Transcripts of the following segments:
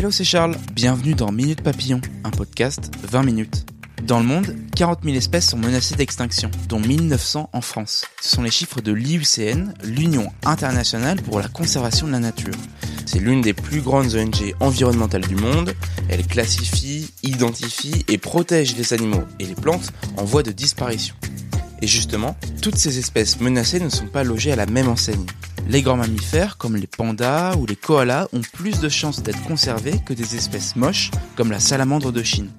Hello, c'est Charles. Bienvenue dans Minute Papillon, un podcast 20 minutes. Dans le monde, 40 000 espèces sont menacées d'extinction, dont 1900 en France. Ce sont les chiffres de l'IUCN, l'Union internationale pour la conservation de la nature. C'est l'une des plus grandes ONG environnementales du monde. Elle classifie, identifie et protège les animaux et les plantes en voie de disparition. Et justement, toutes ces espèces menacées ne sont pas logées à la même enseigne. Les grands mammifères, comme les pandas ou les koalas, ont plus de chances d'être conservés que des espèces moches, comme la salamandre de Chine.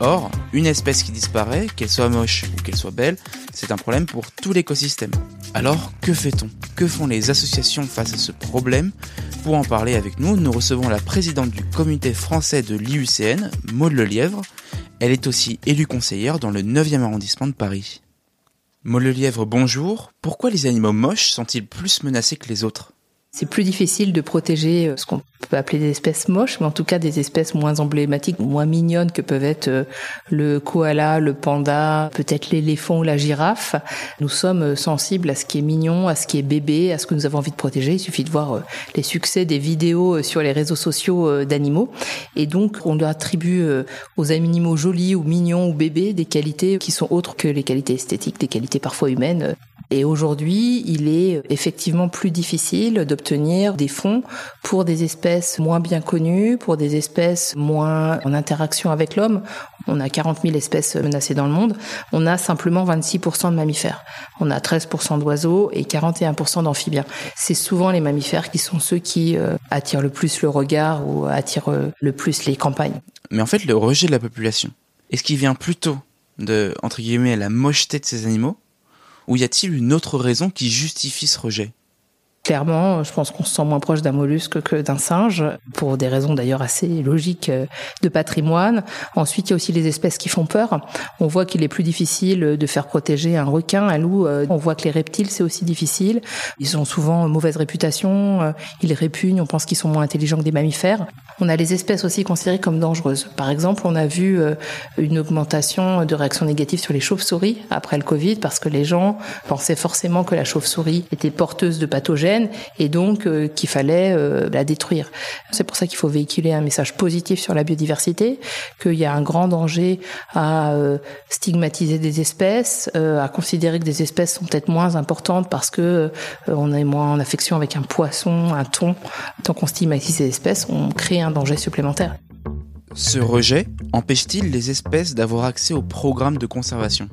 Or, une espèce qui disparaît, qu'elle soit moche ou qu'elle soit belle, c'est un problème pour tout l'écosystème. Alors, que fait-on? Que font les associations face à ce problème? Pour en parler avec nous, nous recevons la présidente du comité français de l'IUCN, Maud Lelièvre. Elle est aussi élue conseillère dans le 9e arrondissement de Paris. Maud Lelièvre, bonjour. Pourquoi les animaux moches sont-ils plus menacés que les autres? C'est plus difficile de protéger euh, ce qu'on peut appeler des espèces moches, mais en tout cas des espèces moins emblématiques, moins mignonnes que peuvent être euh, le koala, le panda, peut-être l'éléphant ou la girafe. Nous sommes euh, sensibles à ce qui est mignon, à ce qui est bébé, à ce que nous avons envie de protéger. Il suffit de voir les succès des vidéos sur les réseaux sociaux d'animaux. Et donc, on attribue aux animaux jolis ou mignons ou bébés des qualités qui sont autres que les qualités esthétiques, des qualités parfois humaines. Et aujourd'hui, il est effectivement plus difficile d'obtenir des fonds pour des espèces moins bien connues, pour des espèces moins en interaction avec l'homme. On a 40 000 espèces menacées dans le monde. On a simplement 26% de mammifères. On a 13% d'oiseaux et 41% d'amphibiens. C'est souvent les mammifères qui sont ceux qui euh, attirent le plus le regard ou attirent euh, le plus les campagnes. Mais en fait, le rejet de la population, est-ce qu'il vient plutôt de, entre guillemets, la mocheté de ces animaux ou y a-t-il une autre raison qui justifie ce rejet? Clairement, je pense qu'on se sent moins proche d'un mollusque que d'un singe, pour des raisons d'ailleurs assez logiques euh, de patrimoine. Ensuite, il y a aussi les espèces qui font peur. On voit qu'il est plus difficile de faire protéger un requin, un loup. Euh, on voit que les reptiles, c'est aussi difficile. Ils ont souvent mauvaise réputation, euh, ils répugnent, on pense qu'ils sont moins intelligents que des mammifères. On a les espèces aussi considérées comme dangereuses. Par exemple, on a vu une augmentation de réactions négatives sur les chauves-souris après le Covid, parce que les gens pensaient forcément que la chauve-souris était porteuse de pathogènes et donc euh, qu'il fallait euh, la détruire. C'est pour ça qu'il faut véhiculer un message positif sur la biodiversité, qu'il y a un grand danger à euh, stigmatiser des espèces, à considérer que des espèces sont peut-être moins importantes parce que on est moins en affection avec un poisson, un thon. Tant qu'on stigmatise ces espèces, on crée un danger supplémentaire. Ce rejet empêche-t-il les espèces d'avoir accès au programme de conservation?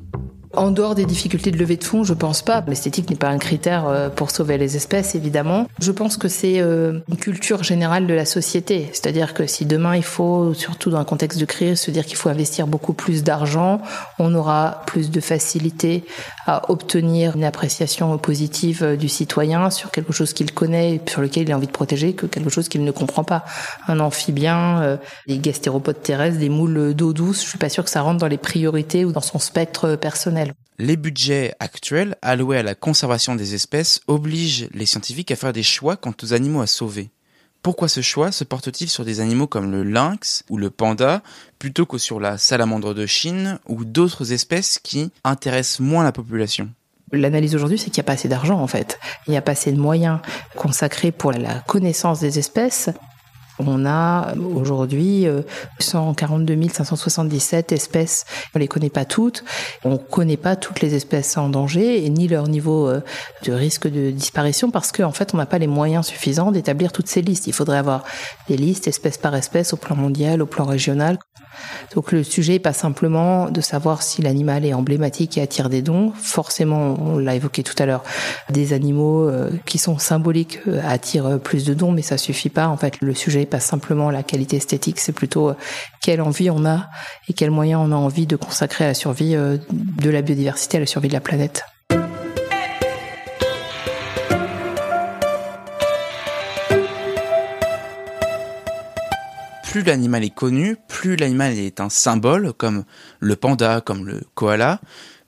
En dehors des difficultés de levée de fonds, je pense pas. L'esthétique n'est pas un critère euh, pour sauver les espèces, évidemment. Je pense que c'est euh, une culture générale de la société. C'est-à-dire que si demain il faut, surtout dans un contexte de crise, se dire qu'il faut investir beaucoup plus d'argent, on aura plus de facilité à obtenir une appréciation positive euh, du citoyen sur quelque chose qu'il connaît, sur lequel il a envie de protéger, que quelque chose qu'il ne comprend pas. Un amphibien, des gastéropodes terrestres, des moules d'eau douce, je suis pas sûr que ça rentre dans les priorités ou dans son spectre personnel. Les budgets actuels alloués à la conservation des espèces obligent les scientifiques à faire des choix quant aux animaux à sauver. Pourquoi ce choix se porte-t-il sur des animaux comme le lynx ou le panda plutôt que sur la salamandre de Chine ou d'autres espèces qui intéressent moins la population? L'analyse aujourd'hui, c'est qu'il n'y a pas assez d'argent en fait. Il n'y a pas assez de moyens consacrés pour la connaissance des espèces. On a aujourd'hui 142 euh, 577 espèces. On les connaît pas toutes. On connaît pas toutes les espèces en danger et ni leur niveau euh, de risque de disparition parce qu'en fait, on n'a pas les moyens suffisants d'établir toutes ces listes. Il faudrait avoir des listes espèce par espèce au plan mondial, au plan régional. Donc le sujet n'est pas simplement de savoir si l'animal est emblématique et attire des dons. Forcément, on l'a évoqué tout à l'heure, des animaux euh, qui sont symboliques attirent plus de dons, mais ça suffit pas. En fait, le sujet pas simplement la qualité esthétique, c'est plutôt euh, quelle envie on a et quels moyens on a envie de consacrer à la survie euh, de la biodiversité, à la survie de la planète. Plus l'animal est connu, plus l'animal est un symbole, comme le panda, comme le koala,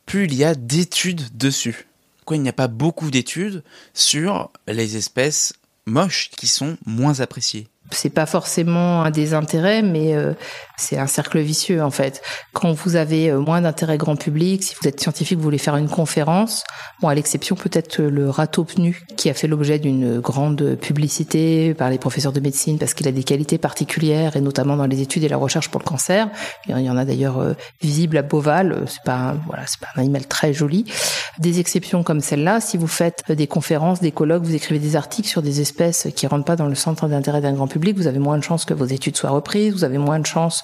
plus il y a d'études dessus. Quoi, il n'y a pas beaucoup d'études sur les espèces moches qui sont moins appréciées? C'est pas forcément un désintérêt, mais euh, c'est un cercle vicieux en fait. Quand vous avez euh, moins d'intérêt grand public, si vous êtes scientifique, vous voulez faire une conférence, bon à l'exception peut-être le râteau pnu qui a fait l'objet d'une grande publicité par les professeurs de médecine parce qu'il a des qualités particulières et notamment dans les études et la recherche pour le cancer. Il y en a d'ailleurs euh, visible à Beauval. C'est pas voilà, c'est pas un animal très joli. Des exceptions comme celle-là, si vous faites des conférences, des colloques, vous écrivez des articles sur des espèces qui rentrent pas dans le centre d'intérêt d'un grand public vous avez moins de chances que vos études soient reprises, vous avez moins de chances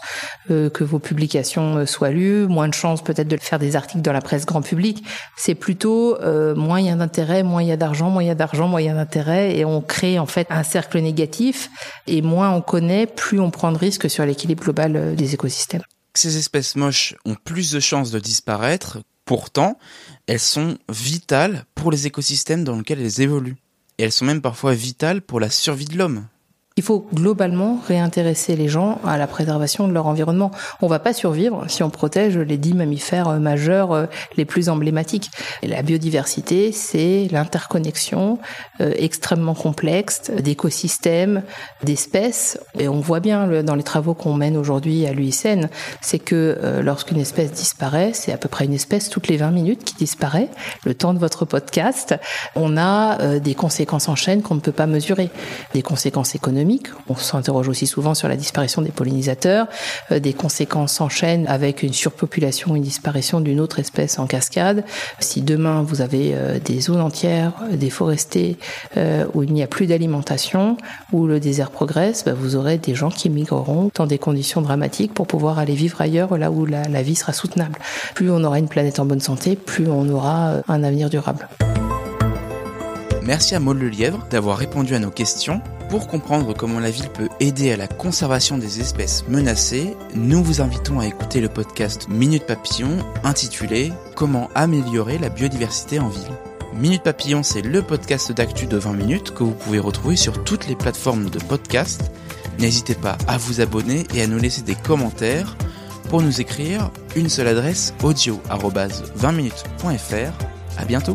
euh, que vos publications euh, soient lues, moins de chances peut-être de faire des articles dans la presse grand public. C'est plutôt euh, moins il y a d'intérêt, moins il y a d'argent, moins il y a d'argent, moins il y a d'intérêt, et on crée en fait un cercle négatif. Et moins on connaît, plus on prend de risques sur l'équilibre global des écosystèmes. Ces espèces moches ont plus de chances de disparaître. Pourtant, elles sont vitales pour les écosystèmes dans lesquels elles évoluent. Et elles sont même parfois vitales pour la survie de l'homme. Il faut globalement réintéresser les gens à la préservation de leur environnement. On va pas survivre si on protège les dix mammifères euh, majeurs euh, les plus emblématiques. Et la biodiversité, c'est l'interconnexion euh, extrêmement complexe d'écosystèmes, d'espèces. Et on voit bien dans les travaux qu'on mène aujourd'hui à l'UICN, c'est que lorsqu'une espèce disparaît, c'est à peu près une espèce toutes les 20 minutes qui disparaît. Le temps de votre podcast, on a des conséquences en chaîne qu'on ne peut pas mesurer. Des conséquences économiques on s'interroge aussi souvent sur la disparition des pollinisateurs, euh, des conséquences s'enchaînent avec une surpopulation, une disparition d'une autre espèce en cascade. Si demain vous avez euh, des zones entières euh, déforestées où il n'y a plus d'alimentation, où le désert progresse, bah, vous aurez des gens qui migreront dans des conditions dramatiques pour pouvoir aller vivre ailleurs, là où la, la vie sera soutenable. Plus on aura une planète en bonne santé, plus on aura un avenir durable. Merci à Maud Lièvre d'avoir répondu à nos questions pour comprendre comment la ville peut aider à la conservation des espèces menacées, nous vous invitons à écouter le podcast Minute Papillon intitulé Comment améliorer la biodiversité en ville. Minute Papillon, c'est le podcast d'actu de 20 minutes que vous pouvez retrouver sur toutes les plateformes de podcast. N'hésitez pas à vous abonner et à nous laisser des commentaires. Pour nous écrire, une seule adresse audio 20minutes.fr. À bientôt!